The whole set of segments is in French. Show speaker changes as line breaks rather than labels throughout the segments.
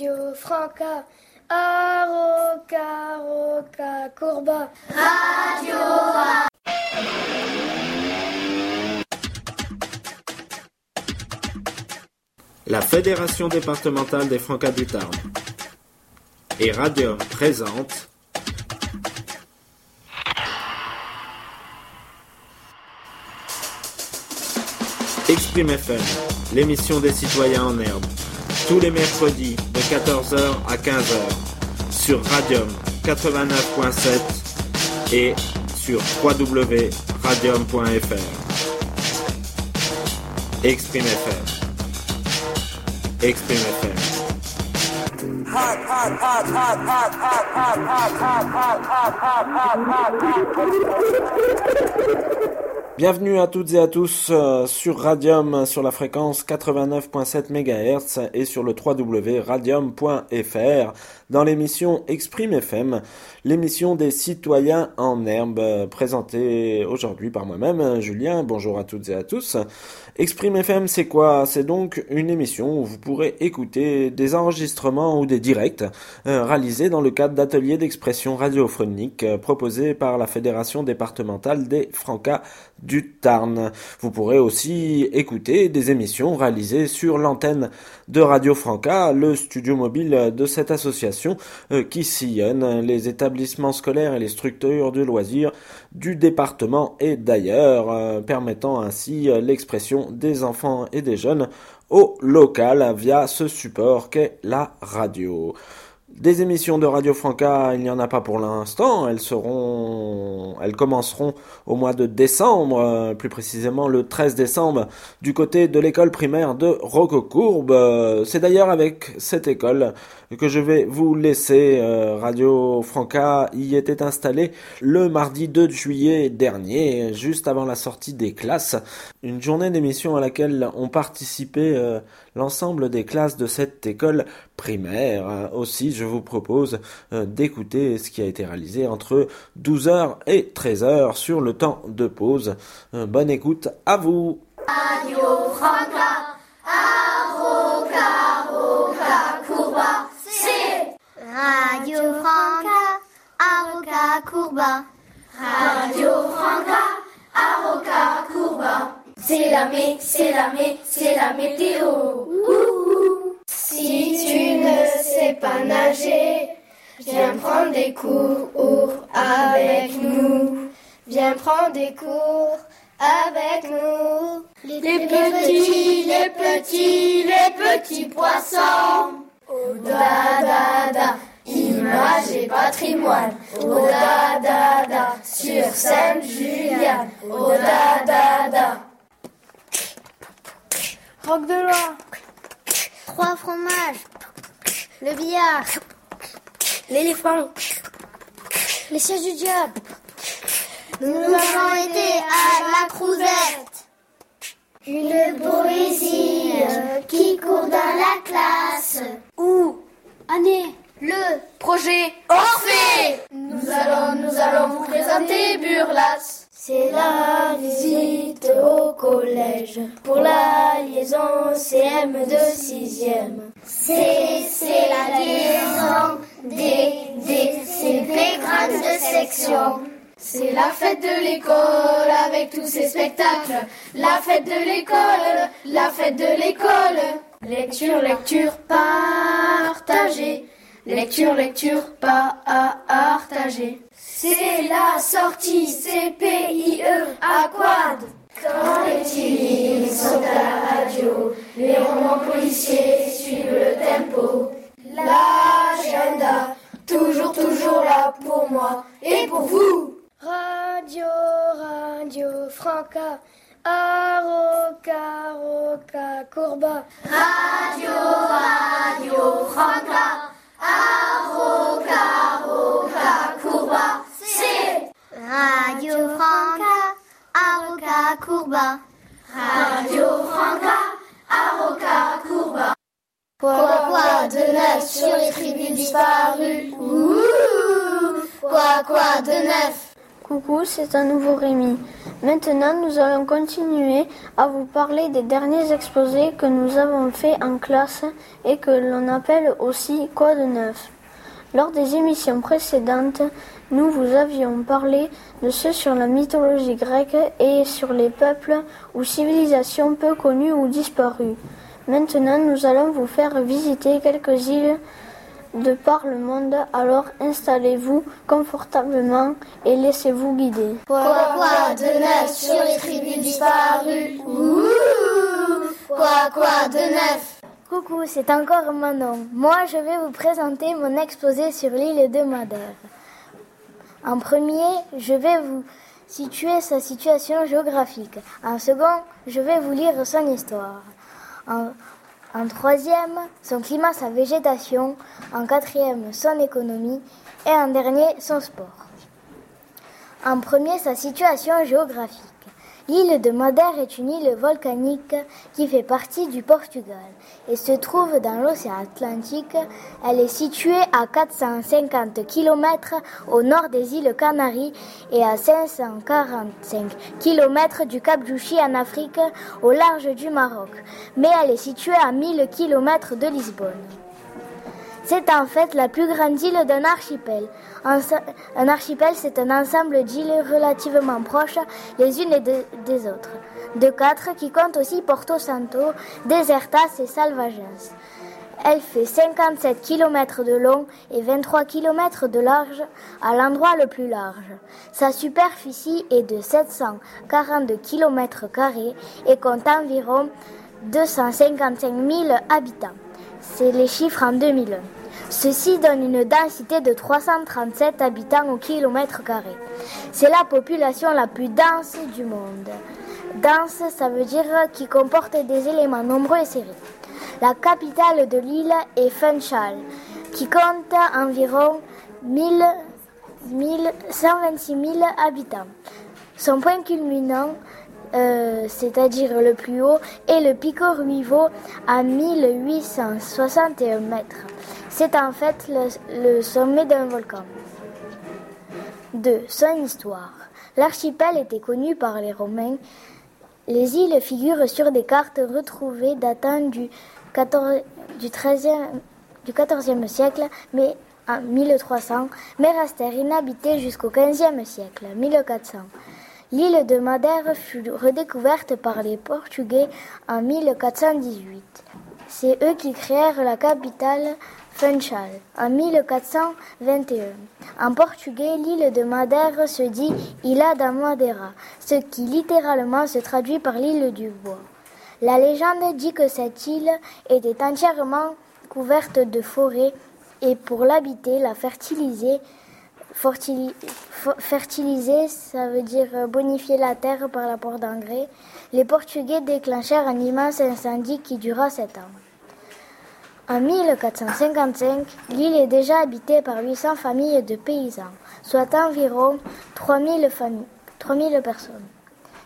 Radio Franca. Aroca, roca, courba.
Radio
La Fédération départementale des Francas du Tarn et Radium présente Exprime FM, l'émission des citoyens en herbe, tous les mercredis de 14h à 15h sur Radium 89.7 et sur www.radium.fr. Exprime FM. Bienvenue à toutes et à tous euh, sur Radium sur la fréquence 89.7 MHz et sur le www.radium.fr dans l'émission Exprime FM, l'émission des citoyens en herbe euh, présentée aujourd'hui par moi-même Julien. Bonjour à toutes et à tous. Exprime FM, c'est quoi? C'est donc une émission où vous pourrez écouter des enregistrements ou des directs euh, réalisés dans le cadre d'ateliers d'expression radiophonique euh, proposés par la Fédération départementale des Francas du Tarn. Vous pourrez aussi écouter des émissions réalisées sur l'antenne de Radio Franca, le studio mobile de cette association euh, qui sillonne les établissements scolaires et les structures de loisirs du département et d'ailleurs, permettant ainsi l'expression des enfants et des jeunes au local via ce support qu'est la radio. Des émissions de Radio Franca, il n'y en a pas pour l'instant. Elles seront, elles commenceront au mois de décembre, euh, plus précisément le 13 décembre, du côté de l'école primaire de Roquecourbe. C'est d'ailleurs avec cette école que je vais vous laisser. Euh, Radio Franca y était installé le mardi 2 juillet dernier, juste avant la sortie des classes. Une journée d'émission à laquelle ont participé euh, l'ensemble des classes de cette école primaire. Aussi, je vous propose euh, d'écouter ce qui a été réalisé entre 12h et 13h sur le temps de pause. Euh, bonne écoute à vous.
Radio Franca, Aroca, Radio Franca, Aroca, Courba. Radio Franca, Aroca, Courba. C'est la mé, c'est la c'est la météo. Ouh. Si tu ne sais pas nager, viens prendre des cours avec nous. Viens prendre des cours avec nous. Les, petits, les petits, les petits poissons. Oh da da image et patrimoine. Oh da da sur Sainte-Juliane. Oh da da da.
Rock de loi.
Trois fromages. Le billard.
L'éléphant.
Les sièges du diable.
Nous avons été à la crousette. Une poésie qui court dans la classe.
Où Année.
Le projet Orphée. Nous allons, nous allons vous présenter Burlas. C'est la visite au collège pour la liaison CM de 6e. C'est, la liaison des, des CP grandes de section. C'est la fête de l'école avec tous ses spectacles. La fête de l'école, la fête de l'école. Lecture, lecture, partagée. Lecture, lecture, partagée. C'est la sortie CPIE à quad. Quand les petits sont à la radio, les romans policiers suivent le tempo. L'agenda, toujours, toujours là pour moi et pour vous.
Radio, radio, Franca. Aroca, roca, courba.
Radio, radio, Franca. Aroca,
Radio Franca, Aroca, Courba.
Radio Franca, Aroca, courba.
Quoi, quoi de neuf sur les tribus disparues
Ouh, quoi, quoi de neuf
Coucou, c'est un nouveau Rémi.
Maintenant, nous allons continuer à vous parler des derniers exposés que nous avons faits en classe et que l'on appelle aussi Quoi de neuf Lors des émissions précédentes, nous vous avions parlé de ceux sur la mythologie grecque et sur les peuples ou civilisations peu connues ou disparues. Maintenant, nous allons vous faire visiter quelques îles de par le monde, alors installez-vous confortablement et laissez-vous guider.
Quoi, quoi de neuf sur les tribus disparues? Ouh Quoi, quoi de neuf?
Coucou, c'est encore Manon. Moi, je vais vous présenter mon exposé sur l'île de Madère. En premier, je vais vous situer sa situation géographique. En second, je vais vous lire son histoire. En, en troisième, son climat, sa végétation. En quatrième, son économie. Et en dernier, son sport. En premier, sa situation géographique. L'île de Madère est une île volcanique qui fait partie du Portugal et se trouve dans l'océan Atlantique. Elle est située à 450 km au nord des îles Canaries et à 545 km du Cap Juchi en Afrique au large du Maroc. Mais elle est située à 1000 km de Lisbonne. C'est en fait la plus grande île d'un archipel. Un archipel, c'est un ensemble d'îles relativement proches les unes des autres. De quatre qui comptent aussi Porto Santo, Desertas et Salvagens. Elle fait 57 km de long et 23 km de large à l'endroit le plus large. Sa superficie est de 742 km et compte environ 255 000 habitants. C'est les chiffres en 2001. Ceci donne une densité de 337 habitants au kilomètre carré. C'est la population la plus dense du monde. Dense, ça veut dire qui comporte des éléments nombreux et serrés. La capitale de l'île est Funchal, qui compte environ 1000, 126 000 habitants. Son point culminant euh, c'est-à-dire le plus haut, est le Pico Ruivo à 1861 mètres. C'est en fait le, sommet d'un volcan. 2. Son histoire. L'archipel était connu par les Romains. Les îles figurent sur des cartes retrouvées datant du, 14, du, 13e, du 14e siècle, mais en 1300, mais restèrent inhabitées jusqu'au 15e siècle, 1400. L'île de Madère fut redécouverte par les Portugais en 1418. C'est eux qui créèrent la capitale Funchal en 1421. En portugais, l'île de Madère se dit Ilha da Madeira, ce qui littéralement se traduit par l'île du bois. La légende dit que cette île était entièrement couverte de forêts et pour l'habiter, la fertiliser, Fertiliser, ça veut dire bonifier la terre par l'apport d'engrais. Les Portugais déclenchèrent un immense incendie qui dura sept ans. En 1455, l'île est déjà habitée par 800 familles de paysans, soit environ 3000, familles, 3000 personnes.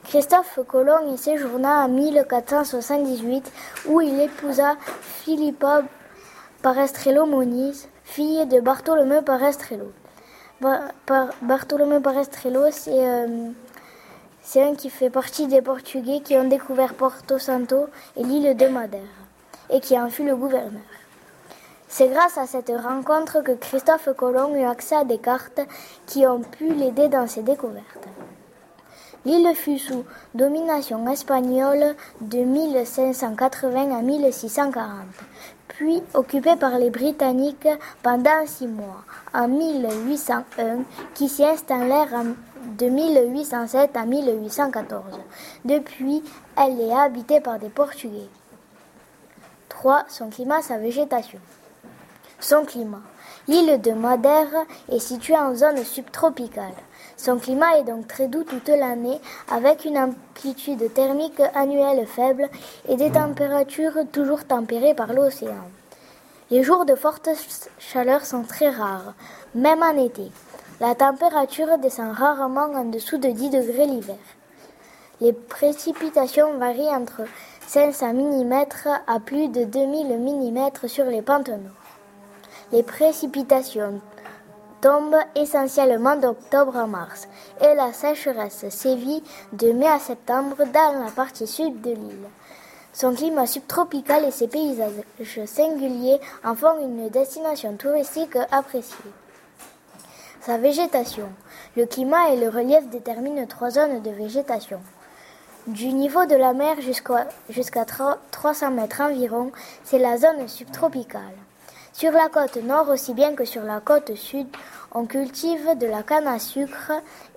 Christophe Colomb y séjourna en 1478 où il épousa Philippa Parestrello Moniz, fille de Bartholomew Parestrello. Bartolomé Parestrello, euh, c'est un qui fait partie des Portugais qui ont découvert Porto Santo et l'île de Madère, et qui en fut le gouverneur. C'est grâce à cette rencontre que Christophe Colomb eut accès à des cartes qui ont pu l'aider dans ses découvertes. L'île fut sous domination espagnole de 1580 à 1640 puis occupée par les Britanniques pendant six mois, en 1801, qui s'y installèrent de 1807 à 1814. Depuis, elle est habitée par des Portugais. 3. Son climat, sa végétation. Son climat. L'île de Madère est située en zone subtropicale. Son climat est donc très doux toute l'année, avec une amplitude thermique annuelle faible et des températures toujours tempérées par l'océan. Les jours de forte chaleur sont très rares, même en été. La température descend rarement en dessous de 10 degrés l'hiver. Les précipitations varient entre 500 mm à plus de 2000 mm sur les pentes nord. Les précipitations tombe essentiellement d'octobre à mars et la sécheresse sévit de mai à septembre dans la partie sud de l'île. Son climat subtropical et ses paysages singuliers en font une destination touristique appréciée. Sa végétation. Le climat et le relief déterminent trois zones de végétation. Du niveau de la mer jusqu'à 300 mètres environ, c'est la zone subtropicale. Sur la côte nord aussi bien que sur la côte sud, on cultive de la canne à sucre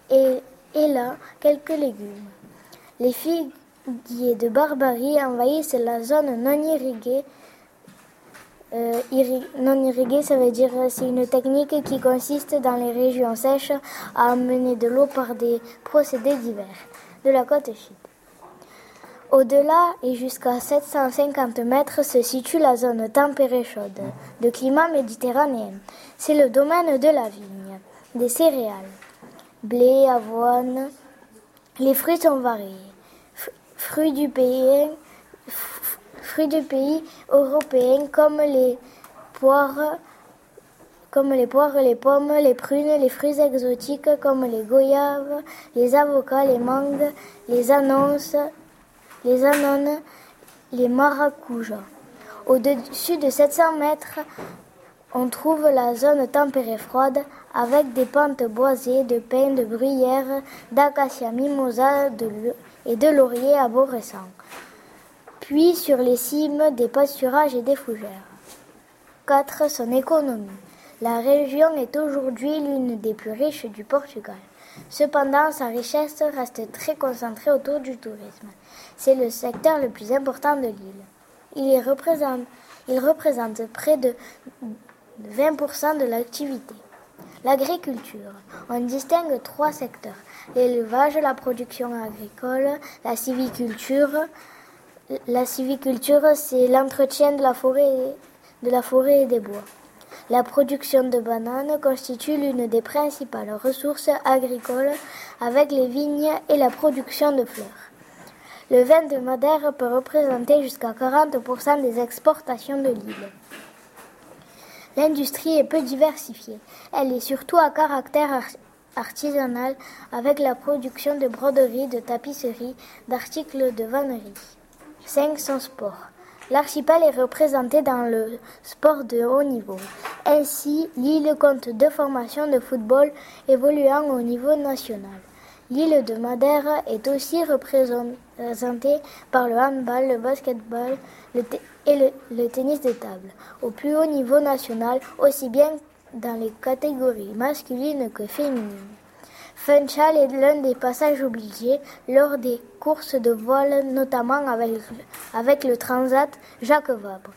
et, là quelques légumes. Les figuiers de Barbarie envahissent la zone non irriguée. Euh, non irriguée, ça veut dire c'est une technique qui consiste dans les régions sèches à amener de l'eau par des procédés divers de la côte sud. Au-delà et jusqu'à 750 mètres se situe la zone tempérée chaude, de climat méditerranéen. C'est le domaine de la vigne, des céréales, blé, avoine. Les fruits sont variés. fruits du pays, fruits européen comme les poires, comme les poires, les pommes, les prunes, les fruits exotiques comme les goyaves, les avocats, les mangues, les annonces, les anones, les maracujas. Au-dessus de 700 mètres, on trouve la zone tempérée froide avec des pentes boisées de pins, de bruyères, d'acacia mimosa et de laurier arborescent. Puis sur les cimes, des pâturages et des fougères. 4. Son économie. La région est aujourd'hui l'une des plus riches du Portugal. Cependant, sa richesse reste très concentrée autour du tourisme. C'est le secteur le plus important de l'île. Il, représente, près de 20% de l'activité. L'agriculture. On distingue trois secteurs. L'élevage, la production agricole, la civiculture. La civiculture, c'est l'entretien de la forêt et des bois. La production de bananes constitue l'une des principales ressources agricoles avec les vignes et la production de fleurs. Le vin de Madère peut représenter jusqu'à 40% des exportations de l'île. L'industrie est peu diversifiée. Elle est surtout à caractère artisanal avec la production de broderies, de tapisseries, d'articles de vannerie. 5. Son sport. L'archipel est représenté dans le sport de haut niveau. Ainsi, l'île compte deux formations de football évoluant au niveau national. L'île de Madère est aussi représentée par le handball, le basketball et le, tennis de table, au plus haut niveau national, aussi bien dans les catégories masculines que féminines. Funchal est l'un des passages obligés lors des courses de voile, notamment avec, avec le Transat Jacques Vabre.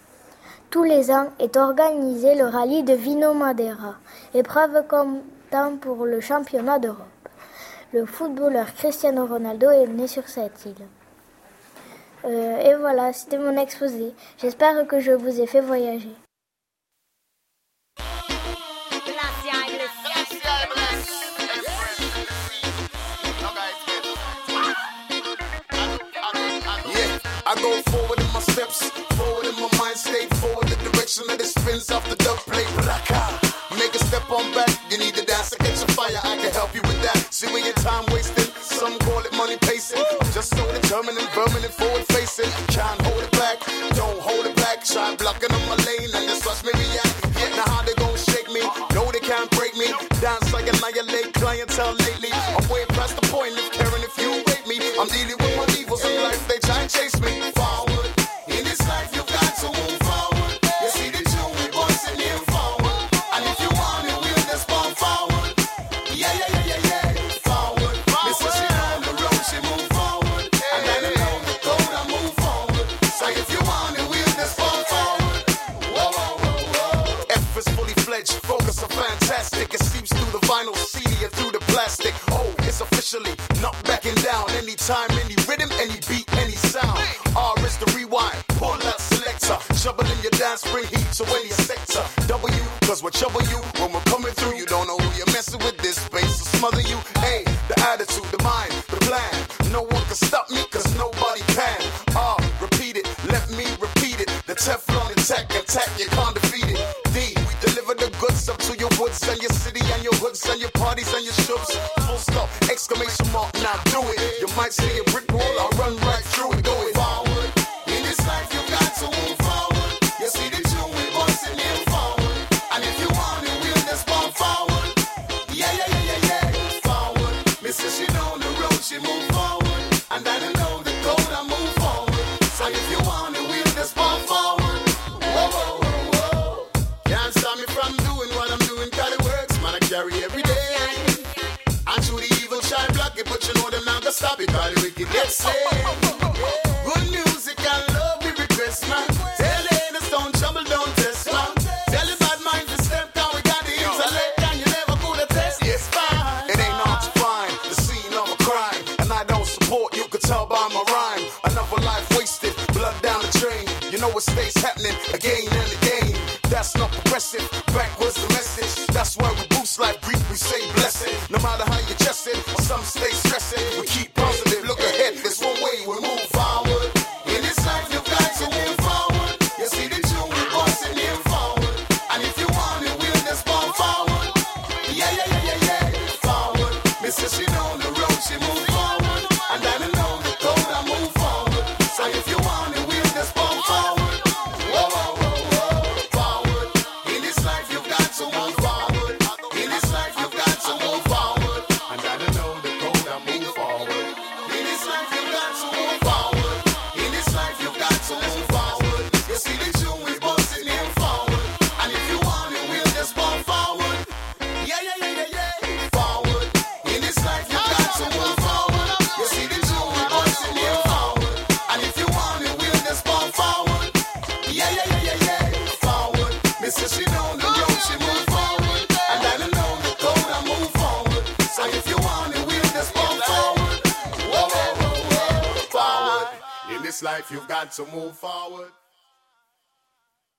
Tous les ans est organisé le rallye de Vino Madeira, épreuve comptant pour le championnat d'Europe. Le footballeur Cristiano Ronaldo est né sur cette île. Euh, et voilà, c'était mon exposé. J'espère que je vous ai fait voyager.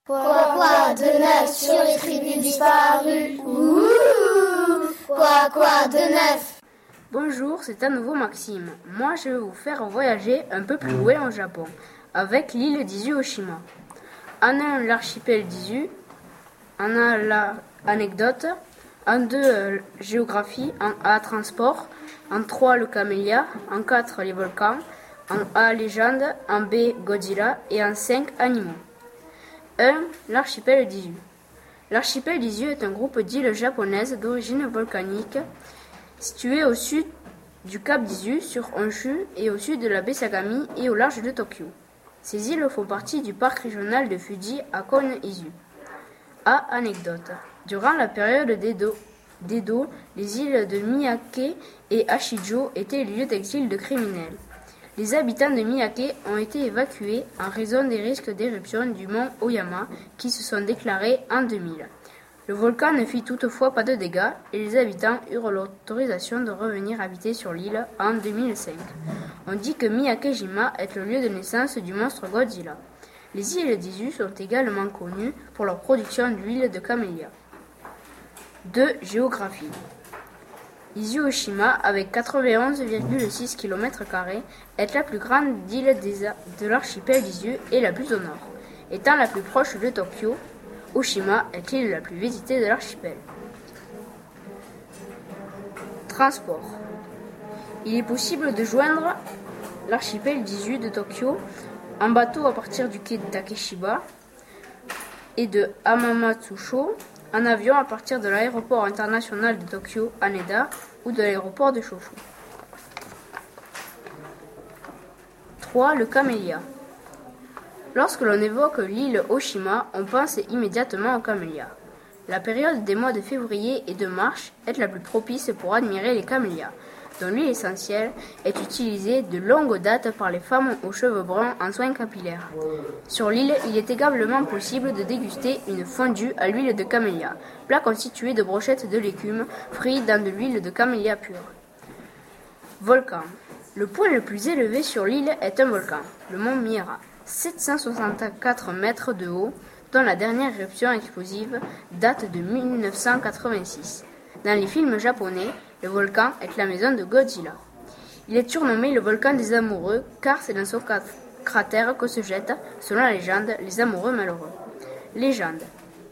Quoi, quoi de neuf sur les tribus disparues Ouh Quoi, quoi de neuf
Bonjour, c'est à nouveau Maxime. Moi, je vais vous faire voyager un peu plus loin au Japon, avec l'île d'Izu Oshima. En un, l'archipel d'Izu. En un, l'anecdote. En deux, euh, géographie. En A, transport. En trois, le camélia. En quatre, les volcans. En A, légende. En B, Godzilla. Et en cinq, animaux. 1. L'archipel d'Izu. L'archipel d'Izu est un groupe d'îles japonaises d'origine volcanique situé au sud du cap d'Izu sur Honshu et au sud de la baie Sagami et au large de Tokyo. Ces îles font partie du parc régional de Fuji à Kon-Izu. A. Anecdote. Durant la période d'Edo, les îles de Miyake et Ashijo étaient les lieux d'exil de criminels. Les habitants de Miyake ont été évacués en raison des risques d'éruption du mont Oyama qui se sont déclarés en 2000. Le volcan ne fit toutefois pas de dégâts et les habitants eurent l'autorisation de revenir habiter sur l'île en 2005. On dit que Miyakejima est le lieu de naissance du monstre Godzilla. Les îles d'Izu sont également connues pour leur production d'huile de camélia. 2. Géographie. Izu Oshima, avec 91,6 km, est la plus grande île de l'archipel d'Izu et la plus au nord. Étant la plus proche de Tokyo, Oshima est l'île la plus visitée de l'archipel. Transport. Il est possible de joindre l'archipel d'Izu de Tokyo en bateau à partir du quai de Takeshiba et de Hamamatsusho, en avion à partir de l'aéroport international de Tokyo Haneda ou de l'aéroport de Shoshu. 3. Le camélia. Lorsque l'on évoque l'île Oshima, on pense immédiatement au camélia. La période des mois de février et de mars est la plus propice pour admirer les camélias, dont l'huile essentielle est utilisée de longue date par les femmes aux cheveux bruns en soins capillaires. Sur l'île, il est également possible de déguster une fondue à l'huile de camélia, plat constitué de brochettes de légumes frits dans de l'huile de camélia pure. Volcan. Le point le plus élevé sur l'île est un volcan, le mont Miera, 764 mètres de haut, dont la dernière éruption explosive date de 1986. Dans les films japonais, le volcan est la maison de Godzilla. Il est surnommé le volcan des amoureux car c'est dans son cra- cratère que se jettent, selon la légende, les amoureux malheureux. Légende.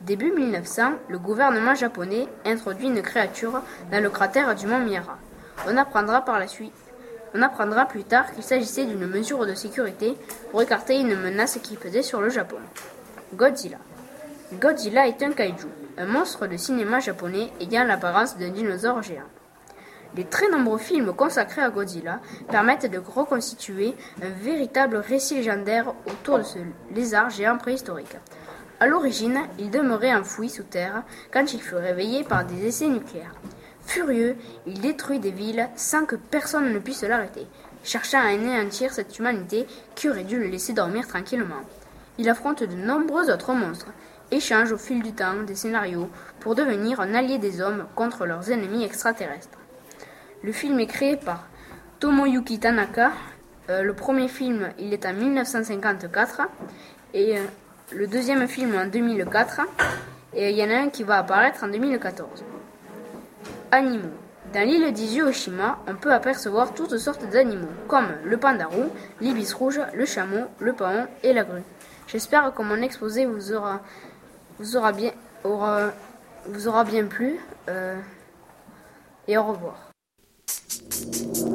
Début 1900, le gouvernement japonais introduit une créature dans le cratère du mont Mira. On apprendra par la suite. On apprendra plus tard qu'il s'agissait d'une mesure de sécurité pour écarter une menace qui pesait sur le Japon. Godzilla. Godzilla est un kaiju, un monstre de cinéma japonais ayant l'apparence d'un dinosaure géant. Les très nombreux films consacrés à Godzilla permettent de reconstituer un véritable récit légendaire autour de ce lézard géant préhistorique. À l'origine, il demeurait enfoui sous terre quand il fut réveillé par des essais nucléaires. Furieux, il détruit des villes sans que personne ne puisse l'arrêter, cherchant à anéantir cette humanité qui aurait dû le laisser dormir tranquillement. Il affronte de nombreux autres monstres, échange au fil du temps des scénarios pour devenir un allié des hommes contre leurs ennemis extraterrestres. Le film est créé par Tomoyuki Tanaka. Euh, le premier film, il est en 1954 et euh, le deuxième film en 2004 et il y en a un qui va apparaître en 2014. Animaux. Dans l'île d'Izu Oshima, on peut apercevoir toutes sortes d'animaux, comme le pandarou, l'ibis rouge, le chameau, le paon et la grue. J'espère que mon exposé vous aura, vous aura, bien, vous aura bien plu. Euh, et au revoir.
Thank you.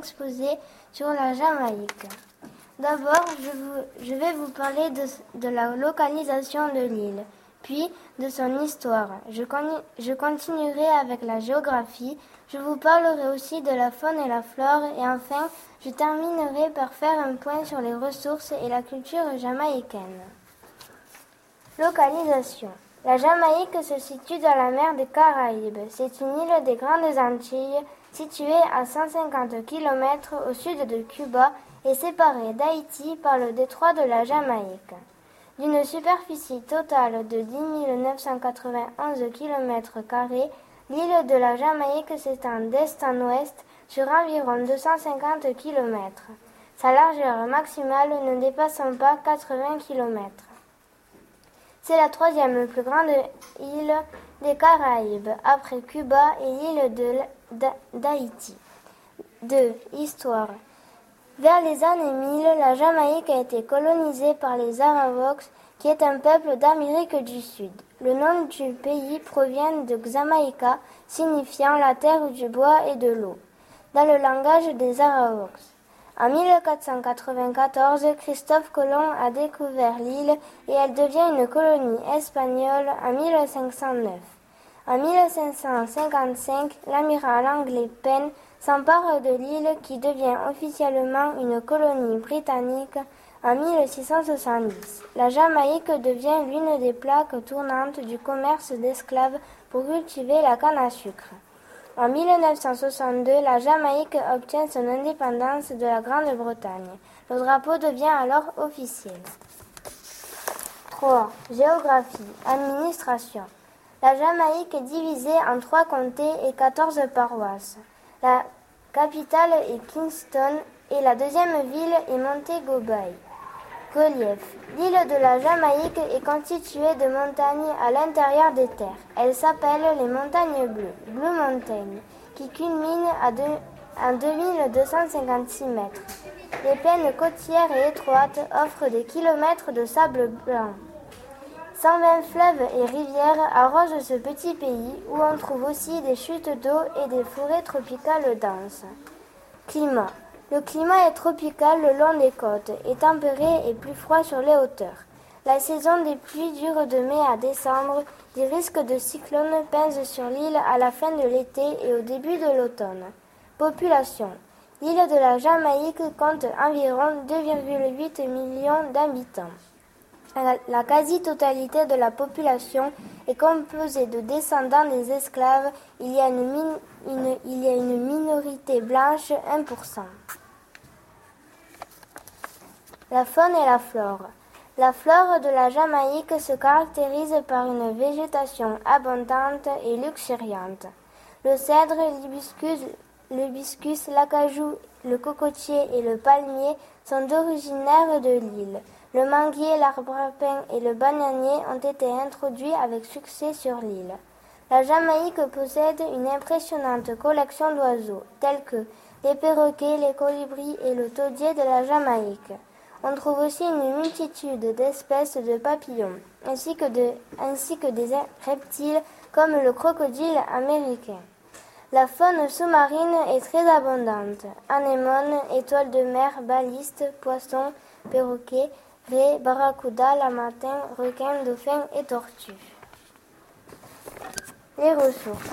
De
mon exposé sur la Jamaïque. D'abord, je, vais vous parler de, de la localisation de l'île, puis de son histoire. Je, je continuerai avec la géographie, je vous parlerai aussi de la faune et la flore, et enfin, je terminerai par faire un point sur les ressources et la culture jamaïcaine. Localisation. La Jamaïque se situe dans la mer des Caraïbes. C'est une île des Grandes Antilles située à 150 km au sud de Cuba et séparée d'Haïti par le détroit de la Jamaïque. D'une superficie totale de 10 991 km, l'île de la Jamaïque s'étend d'est en ouest sur environ 250 km, sa largeur maximale ne dépassant pas 80 km. C'est la troisième plus grande île des Caraïbes, après Cuba et l'île d'Haïti. 2. Histoire. Vers les années 1000, la Jamaïque a été colonisée par les Aravox, qui est un peuple d'Amérique du Sud. Le nom du pays provient de Xamaïca, signifiant la terre du bois et de l'eau, dans le langage des Aravox. En 1494, Christophe Colomb a découvert l'île et elle devient une colonie espagnole en 1509. En 1555, l'amiral anglais Penn s'empare de l'île qui devient officiellement une colonie britannique en 1670. La Jamaïque devient l'une des plaques tournantes du commerce d'esclaves pour cultiver la canne à sucre. En 1962, la Jamaïque obtient son indépendance de la Grande-Bretagne. Le drapeau devient alors officiel. 3. Géographie. Administration. La Jamaïque est divisée en trois comtés et 14 paroisses. La capitale est Kingston et la deuxième ville est Montego Bay. Relief. L'île de la Jamaïque est constituée de montagnes à l'intérieur des terres. Elles s'appellent les montagnes bleues, Blue Mountain, qui culminent à, à 2256 mètres. Les plaines côtières et étroites offrent des kilomètres de sable blanc. 120 fleuves et rivières arrosent ce petit pays où on trouve aussi des chutes d'eau et des forêts tropicales denses. Climat. Le climat est tropical le long des côtes et tempéré et plus froid sur les hauteurs. La saison des pluies dure de mai à décembre. Des risques de cyclones pèsent sur l'île à la fin de l'été et au début de l'automne. Population. L'île de la Jamaïque compte environ 2,8 millions d'habitants. La quasi-totalité de la population est composée de descendants des esclaves. Il y a une, il y a une minorité blanche, 1%. La faune et la flore. La flore de la Jamaïque se caractérise par une végétation abondante et luxuriante. Le cèdre, l'hibiscus, l'acajou, le cocotier et le palmier sont originaires de l'île. Le manguier, l'arbre à pain et le bananier ont été introduits avec succès sur l'île. La Jamaïque possède une impressionnante collection d'oiseaux, tels que les perroquets, les colibris et le taudier de la Jamaïque. On trouve aussi une multitude d'espèces de papillons, ainsi que, des reptiles comme le crocodile américain. La faune sous-marine est très abondante. Anémones, étoiles de mer, balistes, poissons, perroquets, raies, barracudas, lamatins, requins, dauphins et tortues. Les ressources.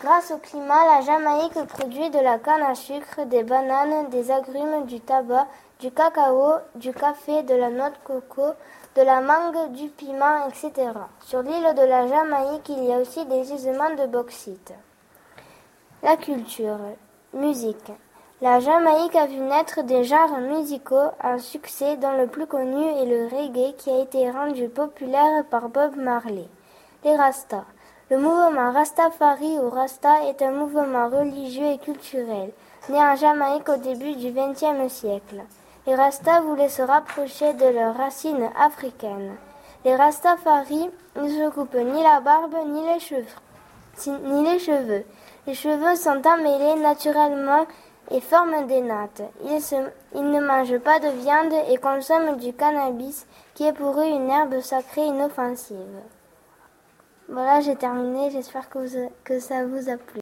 Grâce au climat, la Jamaïque produit de la canne à sucre, des bananes, des agrumes, du tabac, du cacao, du café, de la noix de coco, de la mangue, du piment, etc. Sur l'île de la Jamaïque, il y a aussi des gisements de bauxite. La culture. Musique. La Jamaïque a vu naître des genres musicaux à succès dont le plus connu est le reggae qui a été rendu populaire par Bob Marley. Les Rastas. Le mouvement Rastafari ou Rasta est un mouvement religieux et culturel né en Jamaïque au début du XXe siècle. Les Rastas voulaient se rapprocher de leurs racines africaines. Les Rastafari ne se coupent ni la barbe ni les cheveux. Les cheveux. Sont emmêlés naturellement et forment des nattes. Ils, ne mangent pas de viande et consomment du cannabis qui est pour eux une herbe sacrée inoffensive. Voilà, j'ai terminé. J'espère que ça vous a plu.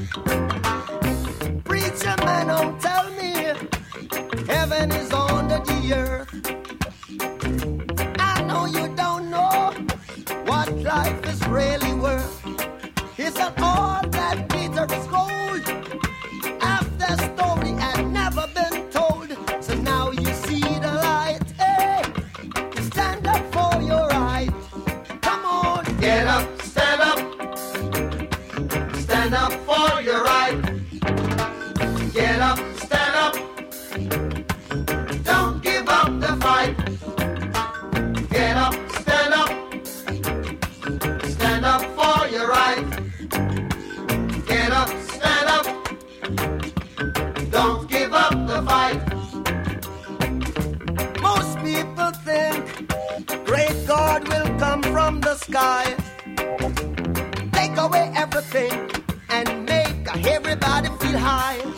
Everybody feel high.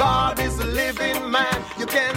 God is a living man. You can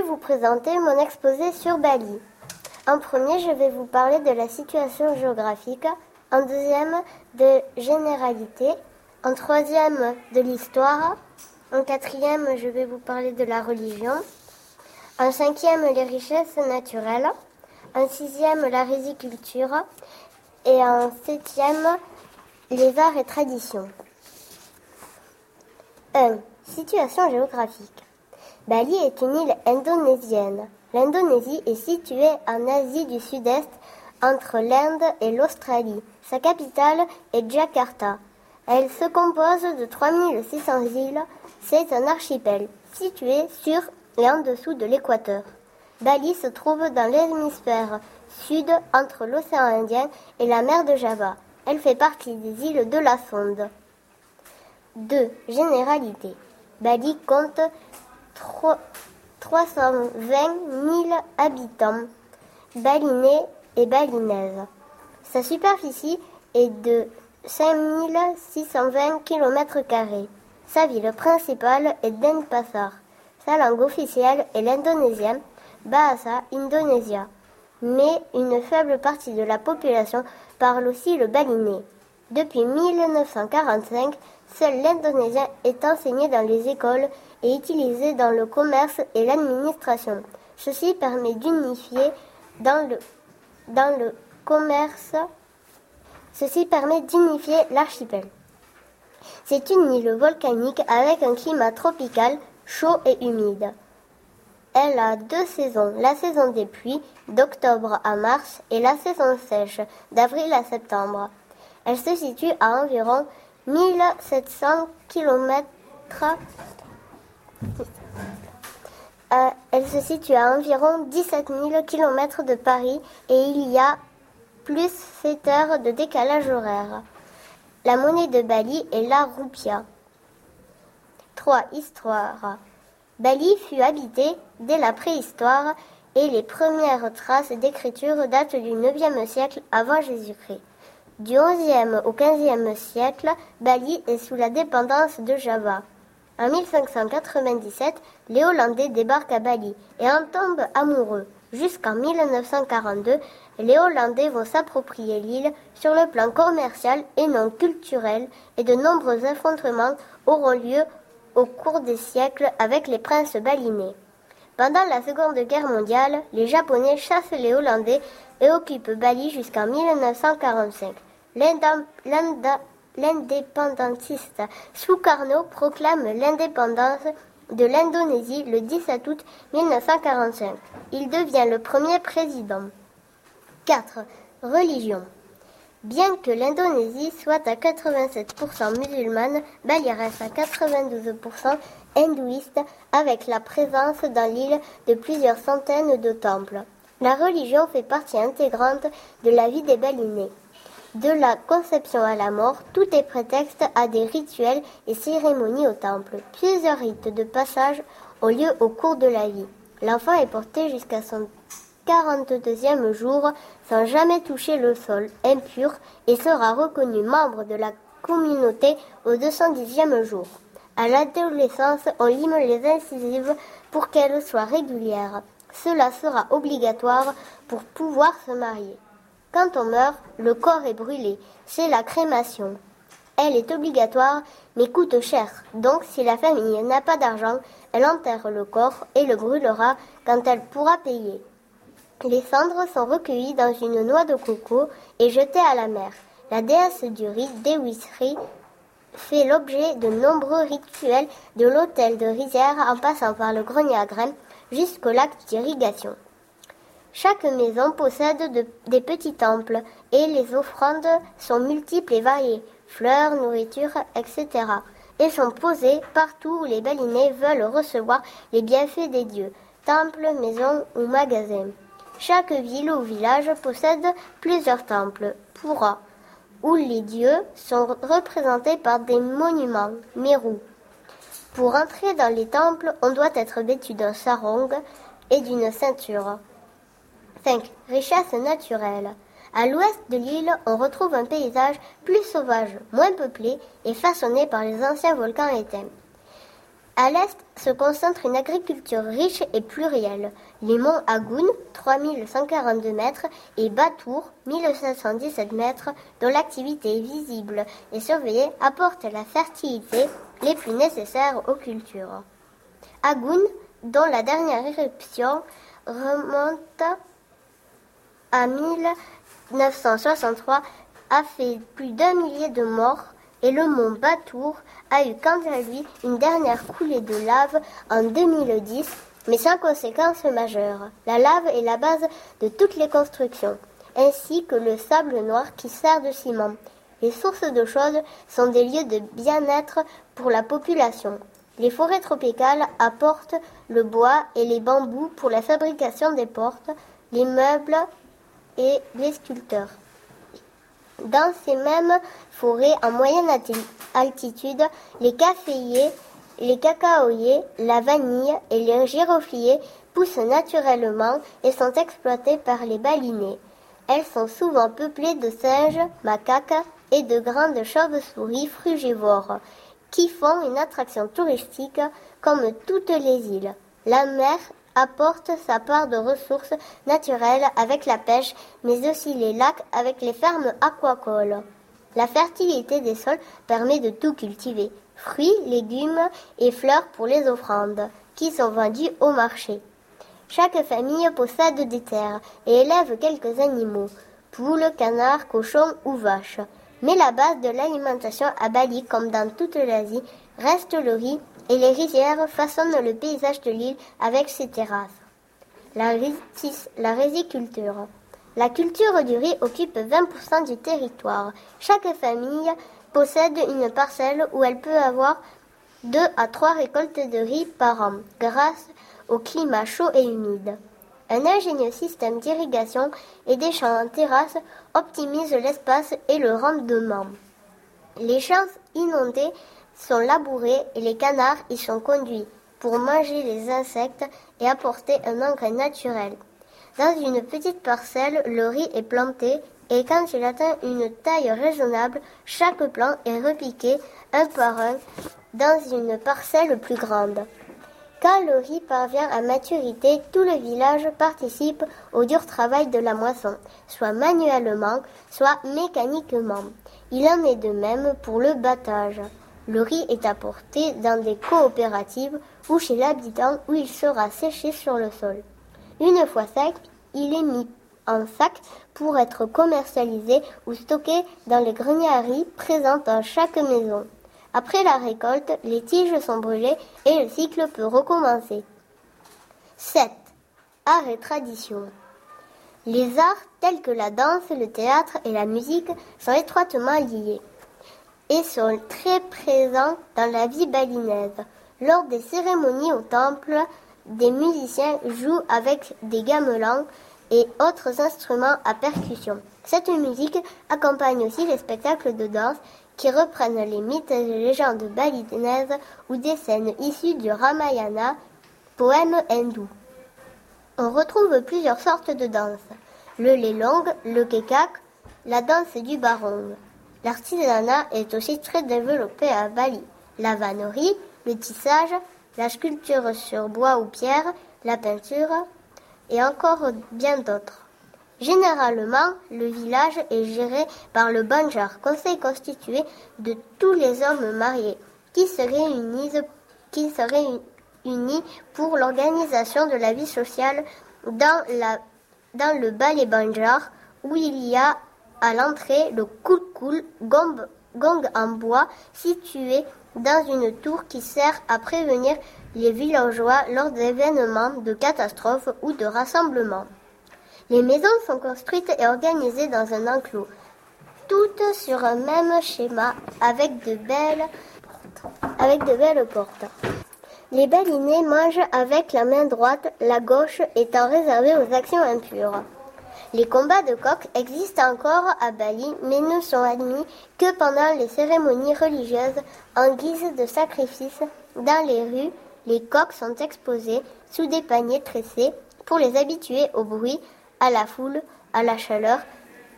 vais vous présenter mon exposé sur Bali. En premier, je vais vous parler de la situation géographique. En deuxième, de généralité. En troisième, de l'histoire. En quatrième, je vais vous parler de la religion. En cinquième, les richesses naturelles. En sixième, la riziculture. Et en septième, les arts et traditions. 1. Situation géographique. Bali est une île indonésienne. L'Indonésie est située en Asie du Sud-Est entre l'Inde et l'Australie. Sa capitale est Jakarta. Elle se compose de 3600 îles. C'est un archipel situé sur et en dessous de l'équateur. Bali se trouve dans l'hémisphère sud entre l'océan Indien et la mer de Java. Elle fait partie des îles de la Sonde. 2. Généralité. Bali compte tro- 320 000 habitants, balinais et balinaises. Sa superficie est de 5620 km. Sa ville principale est Denpasar. Sa langue officielle est l'indonésien, Bahasa Indonesia. Mais une faible partie de la population parle aussi le balinais. Depuis 1945, seul l'indonésien est enseigné dans les écoles et utilisé dans le commerce et l'administration. Ceci permet d'unifier dans le, dans le commerce. Ceci permet d'unifier l'archipel. C'est une île volcanique avec un climat tropical chaud et humide. Elle a deux saisons, la saison des pluies d'octobre à mars et la saison sèche d'avril à septembre. Elle se situe à environ 1700 km. Elle se situe à environ 17 000 km de Paris et il y a plus 7 heures de décalage horaire. La monnaie de Bali est la roupia. 3. Histoire. Bali fut habité dès la préhistoire et les premières traces d'écriture datent du 9e siècle avant Jésus-Christ. Du 11e au 15e siècle, Bali est sous la dépendance de Java. En 1597, les Hollandais débarquent à Bali et en tombent amoureux. Jusqu'en 1942, les Hollandais vont s'approprier l'île sur le plan commercial et non culturel et de nombreux affrontements auront lieu au cours des siècles avec les princes balinais. Pendant la Seconde Guerre mondiale, les Japonais chassent les Hollandais et occupent Bali jusqu'en 1945. L'indépendantiste Sukarno proclame l'indépendance de l'Indonésie le 17 août 1945. Il devient le premier président. 4. Religion. Bien que l'Indonésie soit à 87% musulmane, Bali reste à 92% hindouiste avec la présence dans l'île de plusieurs centaines de temples. La religion fait partie intégrante de la vie des Balinais. De la conception à la mort, tout est prétexte à des rituels et cérémonies au temple. Plusieurs rites de passage ont lieu au cours de la vie. L'enfant est porté jusqu'à son 42e jour sans jamais toucher le sol impur et sera reconnu membre de la communauté au 210e jour. À l'adolescence, on lime les incisives pour qu'elles soient régulières. Cela sera obligatoire pour pouvoir se marier. Quand on meurt, le corps est brûlé. C'est la crémation. Elle est obligatoire, mais coûte cher. Donc, si la famille n'a pas d'argent, elle enterre le corps et le brûlera quand elle pourra payer. Les cendres sont recueillies dans une noix de coco et jetées à la mer. La déesse du riz, Dewisri, fait l'objet de nombreux rituels de l'hôtel de rizière en passant par le grenier à graines jusqu'au lac d'irrigation. Chaque maison possède des petits temples et les offrandes sont multiples et variées, fleurs, nourriture, etc. et sont posées partout où les balinais veulent recevoir les bienfaits des dieux, temples, maisons ou magasins. Chaque ville ou village possède plusieurs temples, pura, où les dieux sont représentés par des monuments, meru. Pour entrer dans les temples, on doit être vêtu d'un sarong et d'une ceinture. 5. Richesse naturelle. À l'ouest de l'île, on retrouve un paysage plus sauvage, moins peuplé et façonné par les anciens volcans éteints. À l'est se concentre une agriculture riche et plurielle. Les monts Agoun, 3142 mètres, et Batour, 1717 mètres, dont l'activité visible et surveillée, apportent la fertilité les plus nécessaires aux cultures. Agoun, dont la dernière éruption remonte à 1963, a fait plus d'un millier de morts et le mont Batour a eu quant à lui une dernière coulée de lave en 2010, mais sans conséquences majeures. La lave est la base de toutes les constructions, ainsi que le sable noir qui sert de ciment. Les sources d'eau chaude sont des lieux de bien-être pour la population. Les forêts tropicales apportent le bois et les bambous pour la fabrication des portes, les meubles les sculpteurs. Dans ces mêmes forêts en moyenne altitude, les caféiers, les cacaoyers, la vanille et les girofliers poussent naturellement et sont exploités par les balinés. Elles sont souvent peuplées de singes, macaques et de grandes chauves-souris frugivores qui font une attraction touristique comme toutes les îles. La mer apporte sa part de ressources naturelles avec la pêche, mais aussi les lacs avec les fermes aquacoles. La fertilité des sols permet de tout cultiver, fruits, légumes et fleurs pour les offrandes, qui sont vendues au marché. Chaque famille possède des terres et élève quelques animaux, poules, canards, cochons ou vaches. Mais la base de l'alimentation à Bali, comme dans toute l'Asie, reste le riz et les rizières façonnent le paysage de l'île avec ses terrasses. La, la riziculture. La culture du riz occupe 20% du territoire. Chaque famille possède une parcelle où elle peut avoir deux à trois récoltes de riz par an, grâce au climat chaud et humide. Un ingénieux système d'irrigation et des champs en terrasse optimise l'espace et le rendement. Les champs inondés sont labourés et les canards y sont conduits pour manger les insectes et apporter un engrais naturel. Dans une petite parcelle, le riz est planté et quand il atteint une taille raisonnable, chaque plant est repiqué un par un dans une parcelle plus grande. Quand le riz parvient à maturité, tout le village participe au dur travail de la moisson, soit manuellement, soit mécaniquement. Il en est de même pour le battage. Le riz est apporté dans des coopératives ou chez l'habitant où il sera séché sur le sol. Une fois sec, il est mis en sac pour être commercialisé ou stocké dans les greniers à riz présents dans chaque maison. Après la récolte, les tiges sont brûlées et le cycle peut recommencer. 7. Art et tradition. Les arts tels que la danse, le théâtre et la musique sont étroitement liés et sont très présents dans la vie balinaise. Lors des cérémonies au temple, des musiciens jouent avec des gamelans et autres instruments à percussion. Cette musique accompagne aussi les spectacles de danse qui reprennent les mythes et légendes balinaises ou des scènes issues du Ramayana, poème hindou. On retrouve plusieurs sortes de danses. Le lelong, le kekak, la danse du barong. L'artisanat est aussi très développé à Bali. La vannerie, le tissage, la sculpture sur bois ou pierre, la peinture et encore bien d'autres. Généralement, le village est géré par le Banjar, conseil constitué de tous les hommes mariés, qui se réunissent, pour l'organisation de la vie sociale dans, dans le ballet Banjar, où il y a à l'entrée le gong, gong en bois, situé dans une tour qui sert à prévenir les villageois lors d'événements de catastrophes ou de rassemblements. Les maisons sont construites et organisées dans un enclos, toutes sur un même schéma avec de belles, avec de belles portes. Les balinés mangent avec la main droite, la gauche étant réservée aux actions impures. Les combats de coqs existent encore à Bali, mais ne sont admis que pendant les cérémonies religieuses en guise de sacrifice. Dans les rues, les coqs sont exposés sous des paniers tressés pour les habituer au bruit, à la foule, à la chaleur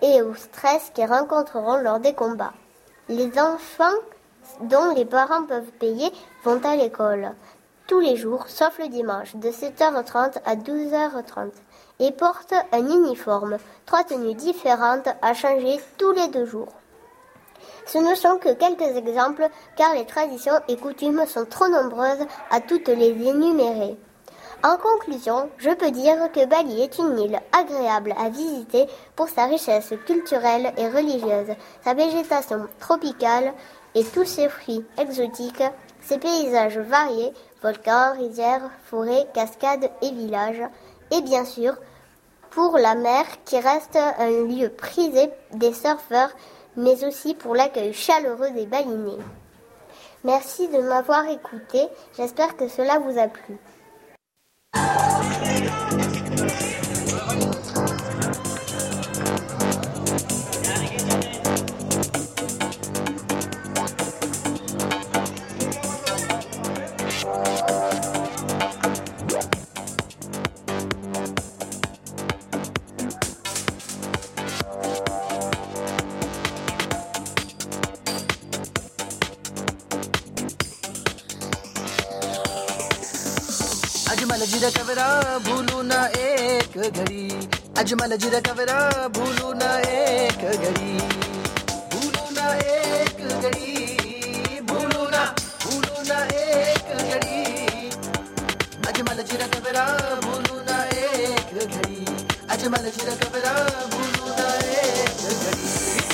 et au stress qu'ils rencontreront lors des combats. Les enfants dont les parents peuvent payer vont à l'école tous les jours, sauf le dimanche, de 7h30 à 12h30 et portent un uniforme, trois tenues différentes à changer tous les deux jours. Ce ne sont que quelques exemples car les traditions et coutumes sont trop nombreuses à toutes les énumérer. En conclusion, je peux dire que Bali est une île agréable à visiter pour sa richesse culturelle et religieuse, sa végétation tropicale et tous ses fruits exotiques, ses paysages variés, volcans, rizières, forêts, cascades et villages, et bien sûr pour la mer qui reste un lieu prisé des surfeurs, mais aussi pour l'accueil chaleureux des balinés. Merci de m'avoir écouté, j'espère que cela vous a plu.
भूलू न एक घड़ी। अजमल जिर कवरा, भूलू न एक घड़ी। भूलू न एक घड़ी। भूलू ना एक घड़ी। अजमल चिर कबरा भूलू ना एक घड़ी। अजमल चिर कबरा भूलू ना एक घड़ी।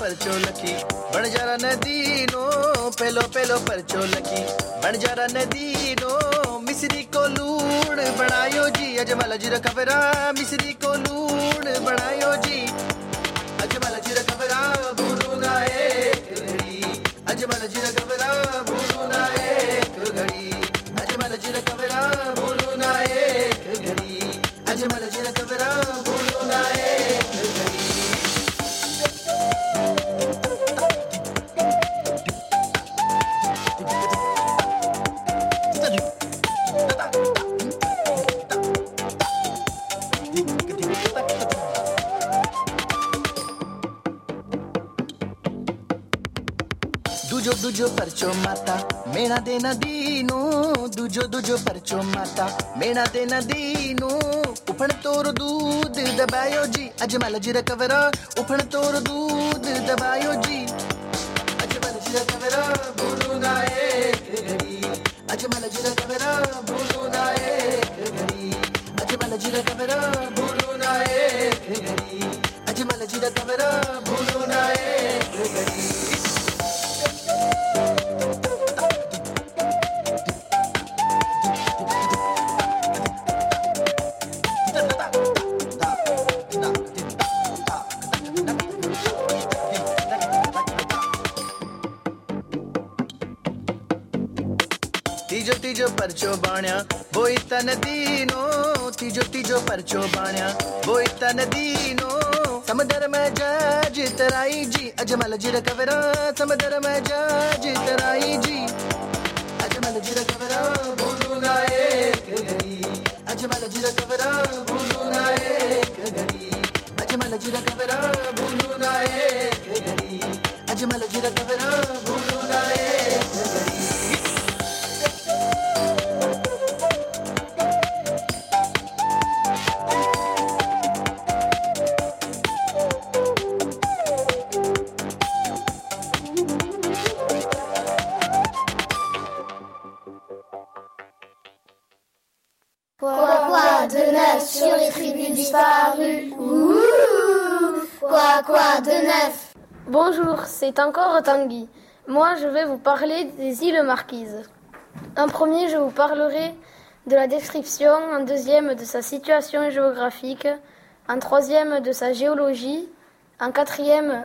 परचो लकी। बढ़ जरा नदीनो पेलो पेलो परचो लकी। बढ़ जरा नदीनो मिश्री को लूण बनायो जी। अजमल जी रखबरा मिश्री को लूण बनायो जी। अजमल जी रखबरा भूलूँगा एक अजमल जी रखबरा ಮತ್ತೆ ನದೀನು ಉಫಣ ತೋರು ದೂದ್ ದಬಾಯೋ ಜಿ ಅಜ್ಮಲ ಜಿರ ಕವರ ಉಫಣ ತೋರು ದೂದ್ ದಬಾಯೋ ಜಿ ಅಜ್ಮಲ ಜಿರ ಕವರ ಭೂಲು ನಾಯೇ ಅಜ್ಮಲ ಜಿರ ಕವರ ಭೂಲು ನಾಯೇ ಅಜ್ಮಲ ಜಿರ ಕವರ ಭೂಲು ನಾಯೇ ಅಜ್ಮಲ ಜಿರ ಕವರ पाण्या बोईतन दीनो तिजो तिजो परचो बाण्या बोईतन दीनो समदर में जाज तराई जी अजमल जी रकवरा समदर में जाज तराई जी अजमल जी रकवरा भूलू ना एक घड़ी अजमल जी रकवरा भूलू ना एक घड़ी अजमल जी रकवरा भूलू ना एक घड़ी अजमल
जी
रकवरा c'est encore Tanguy. Moi, je vais vous parler des îles Marquises. En premier, je vous parlerai de la description, en deuxième, de sa situation géographique, en troisième, de sa géologie, en quatrième,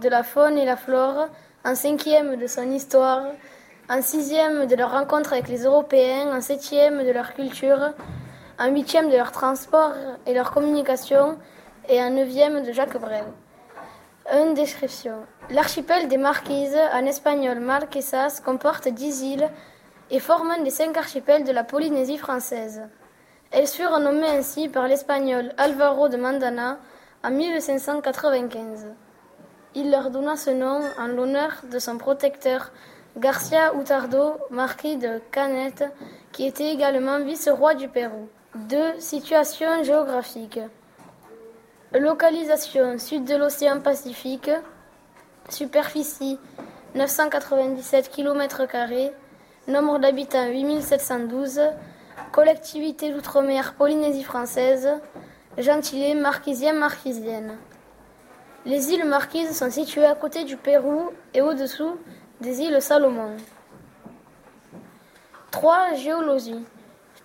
de la faune et la flore, en cinquième, de son histoire, en sixième, de leur rencontre avec les Européens, en septième, de leur culture, en huitième, de leur transport et leur communication, et en neuvième, de Jacques Brel. Une description. L'archipel des Marquises, en espagnol Marquesas, comporte dix îles et forme un des cinq archipels de la Polynésie française. Elles furent nommées ainsi par l'espagnol Alvaro de Mandana en 1595. Il leur donna ce nom en l'honneur de son protecteur Garcia Hutardo, marquis de Canet, qui était également vice-roi du Pérou. 2. Situation géographique. Localisation sud de l'océan Pacifique. Superficie 997 km. Nombre d'habitants 8712. Collectivité d'outre-mer Polynésie française. Gentilé marquisienne marquisienne. Les îles Marquises sont situées à côté du Pérou et au-dessous des îles Salomon. 3. Géologie.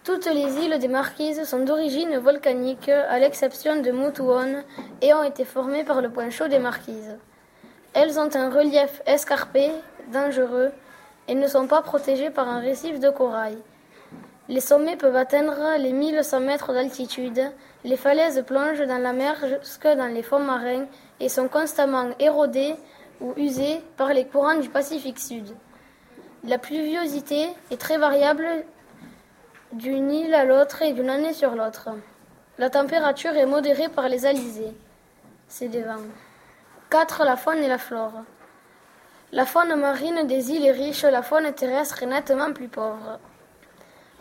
Toutes les îles des Marquises sont d'origine volcanique, à l'exception de Mutuon, et ont été formées par le point chaud des Marquises. Elles ont un relief escarpé, dangereux, et ne sont pas protégées par un récif de corail. Les sommets peuvent atteindre les 1100 mètres d'altitude, les falaises plongent dans la mer jusque dans les fonds marins et sont constamment érodées ou usées par les courants du Pacifique Sud. La pluviosité est très variable d'une île à l'autre et d'une année sur l'autre. La température est modérée par les alizés. C'est des vents. 4. La faune et la flore. La faune marine des îles est riche, la faune terrestre est nettement plus pauvre.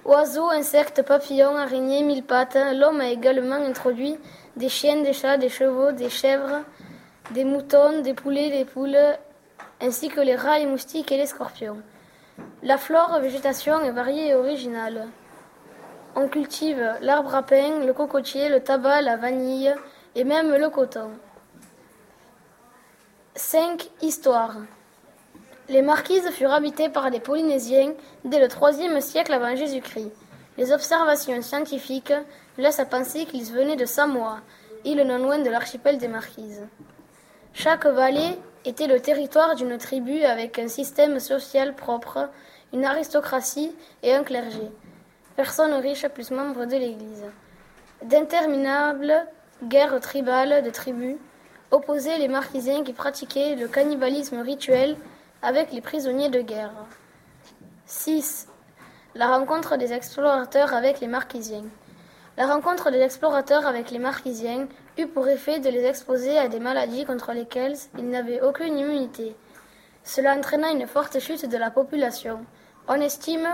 Oiseaux, insectes, papillons, araignées, mille pattes, l'homme a également introduit des chiens, des chats, des chevaux, des chèvres, des moutons, des poulets, des poules, ainsi que les rats, les moustiques et les scorpions. La flore végétation est variée et originale. On cultive l'arbre à pain, le cocotier, le tabac, la vanille et même le coton. 5. Histoire. Les marquises furent habitées par des Polynésiens dès le IIIe siècle avant Jésus-Christ. Les observations scientifiques laissent à penser qu'ils venaient de Samoa, île non loin de l'archipel des Marquises. Chaque vallée était le territoire d'une tribu avec un système social propre, une aristocratie et un clergé. Personnes riches plus membres de l'Église. D'interminables guerres tribales de tribus opposaient les Marquisiens qui pratiquaient le cannibalisme rituel avec les prisonniers de guerre. 6. La rencontre des explorateurs avec les Marquisiens. La rencontre des explorateurs avec les Marquisiens eut pour effet de les exposer à des maladies contre lesquelles ils n'avaient aucune immunité. Cela entraîna une forte chute de la population. On estime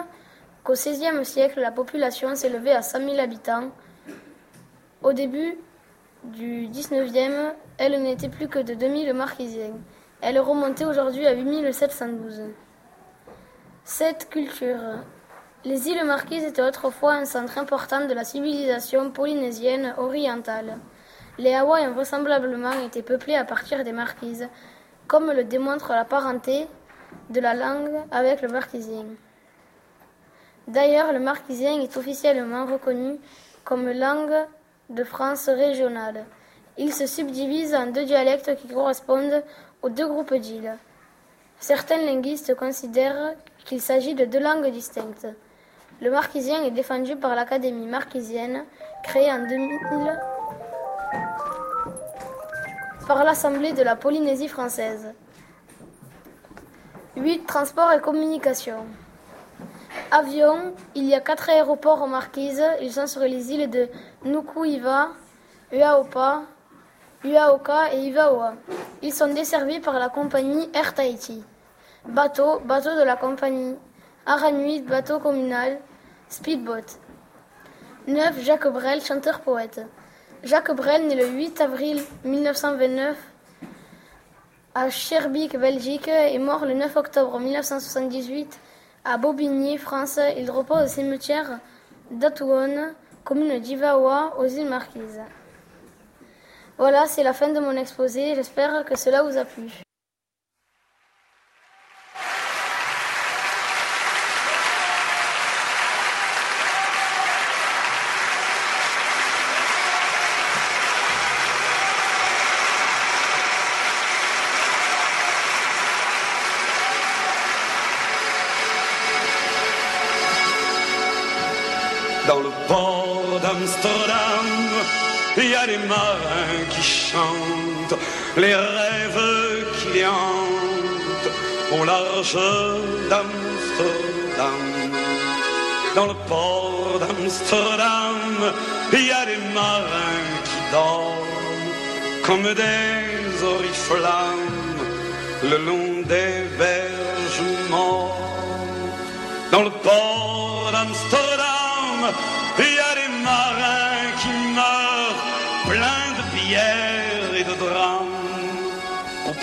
qu'au XVIe siècle, la population s'élevait à 100 000 habitants. Au début du XIXe, elle n'était plus que de 2000 Marquisiens. Elle remontée aujourd'hui à 8712. Cette culture. Les îles Marquises étaient autrefois un centre important de la civilisation polynésienne orientale. Les Hawaïs ont vraisemblablement été peuplés à partir des Marquises, comme le démontre la parenté de la langue avec le marquisien. D'ailleurs, le marquisien est officiellement reconnu comme langue de France régionale. Il se subdivise en deux dialectes qui correspondent aux deux groupes d'îles. Certains linguistes considèrent qu'il s'agit de deux langues distinctes. Le marquisien est défendu par l'Académie marquisienne, créée en 2000 par l'Assemblée de la Polynésie française. 8. Transport et communication. Avion, il y a quatre aéroports en Marquise. Ils sont sur les îles de Nukuiva, Uaopa, Uaoka et Ivaoa. Ils sont desservis par la compagnie Air Tahiti. Bateau, bateau de la compagnie. Aranuit, bateau communal. Speedboat. 9. Jacques Brel, chanteur-poète. Jacques Brel, né le 8 avril 1929 à Schaerbeek, Belgique, est mort le 9 octobre 1978 à Bobigny, France. Il repose au cimetière d'Atuon, commune d'Ivaoa, aux îles Marquises. Voilà, c'est la fin de mon exposé. J'espère que cela vous a plu.
Marins qui chantent les rêves qui les hantent au large d'Amsterdam. Dans le port d'Amsterdam, il y a des marins qui dorment comme des oriflammes le long des berges morts. Dans le port d'Amsterdam,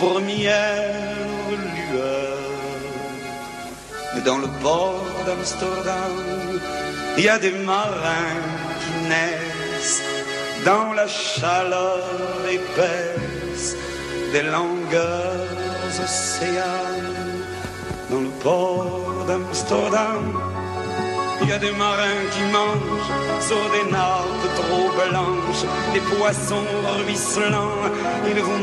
aux premières lueurs. Mais dans le port d'Amsterdam, il y a des marins qui naissent dans la chaleur épaisse des longueurs océanes. Dans le port d'Amsterdam, il y a des marins qui mangent sur des nappes trop blanches, des poissons ruisselants. Ils vous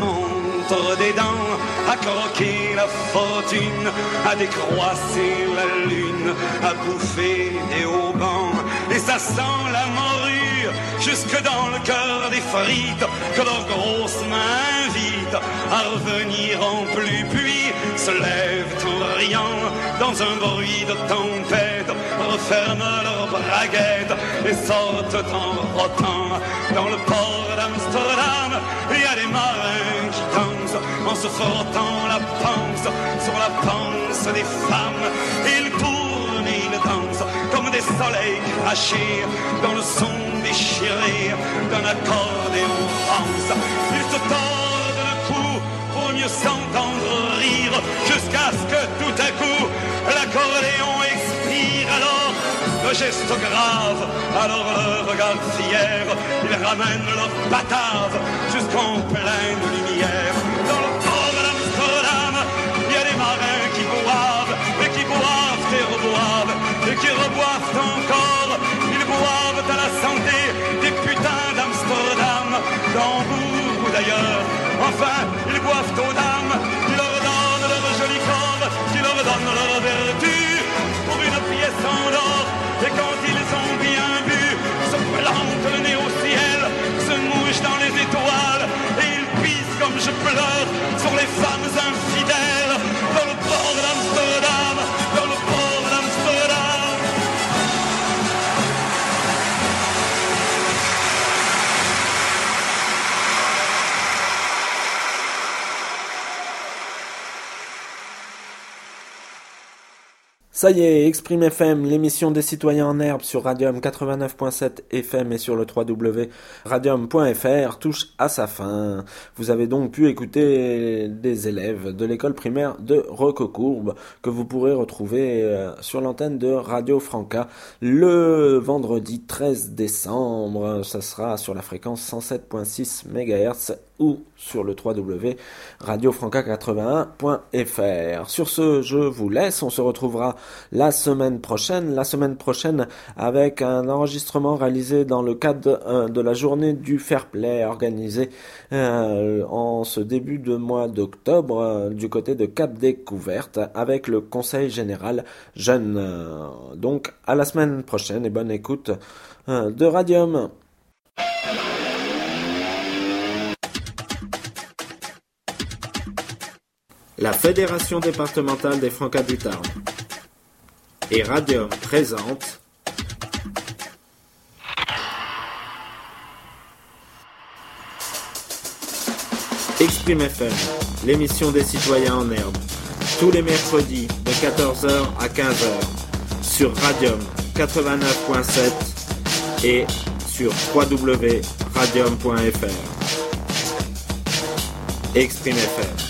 des dents à croquer la fortune, à décroisser la lune, à bouffer des haubans. Et ça sent la morue jusque dans le cœur des frites que leurs grosses mains invitent à revenir en pluie. Puis se lèvent en riant dans un bruit de tempête referment leurs braguettes et sortent en rotant. Dans le port d'Amsterdam, il y a des marins qui dansent en se frottant la panse sur la panse des femmes. Ils tournent, ils dansent comme des soleils crachés dans le son déchiré d'un accordéon rance. Ils se tordent le cou pour mieux s'entendre rire jusqu'à ce que tout à coup l'accordéon expire alors le geste grave, alors le regard fier, ils ramènent leur batave jusqu'en pleine lumière. Et qui reboivent encore. Ils boivent à la santé des putains d'Amsterdam, d'Hambourg ou d'ailleurs. Enfin, ils boivent aux dames, qui leur donnent leur joli corps, qui leur donnent leur vertu pour une pièce en or. Et quand ils ont bien bu, se plantent le nez au ciel, se mouchent dans les étoiles, et ils pissent comme je pleure sur les femmes infidèles dans le port d'Amsterdam,
Ça y est, Exprime FM, l'émission des citoyens en herbe sur Radium 89.7 FM et sur le www.radium.fr touche à sa fin. Vous avez donc pu écouter des élèves de l'école primaire de Roquecourbe que vous pourrez retrouver euh, sur l'antenne de Radio Franca le vendredi 13 décembre. Ça sera sur la fréquence 107.6 MHz ou sur le www.radiofranca81.fr. Sur ce, je vous laisse. On se retrouvera la semaine prochaine. La semaine prochaine avec un enregistrement réalisé dans le cadre euh, de la journée du Fair Play organisée euh, en ce début de mois d'octobre euh, du côté de Cap Découverte avec le Conseil général jeune. Donc à la semaine prochaine et bonne écoute de Radium. La Fédération départementale des Francas du Tarn et Radium présente Exprime FM, l'émission des citoyens en herbe, tous les mercredis de 14h à 15h sur Radium 89.7 et sur www.radium.fr. Exprime FM.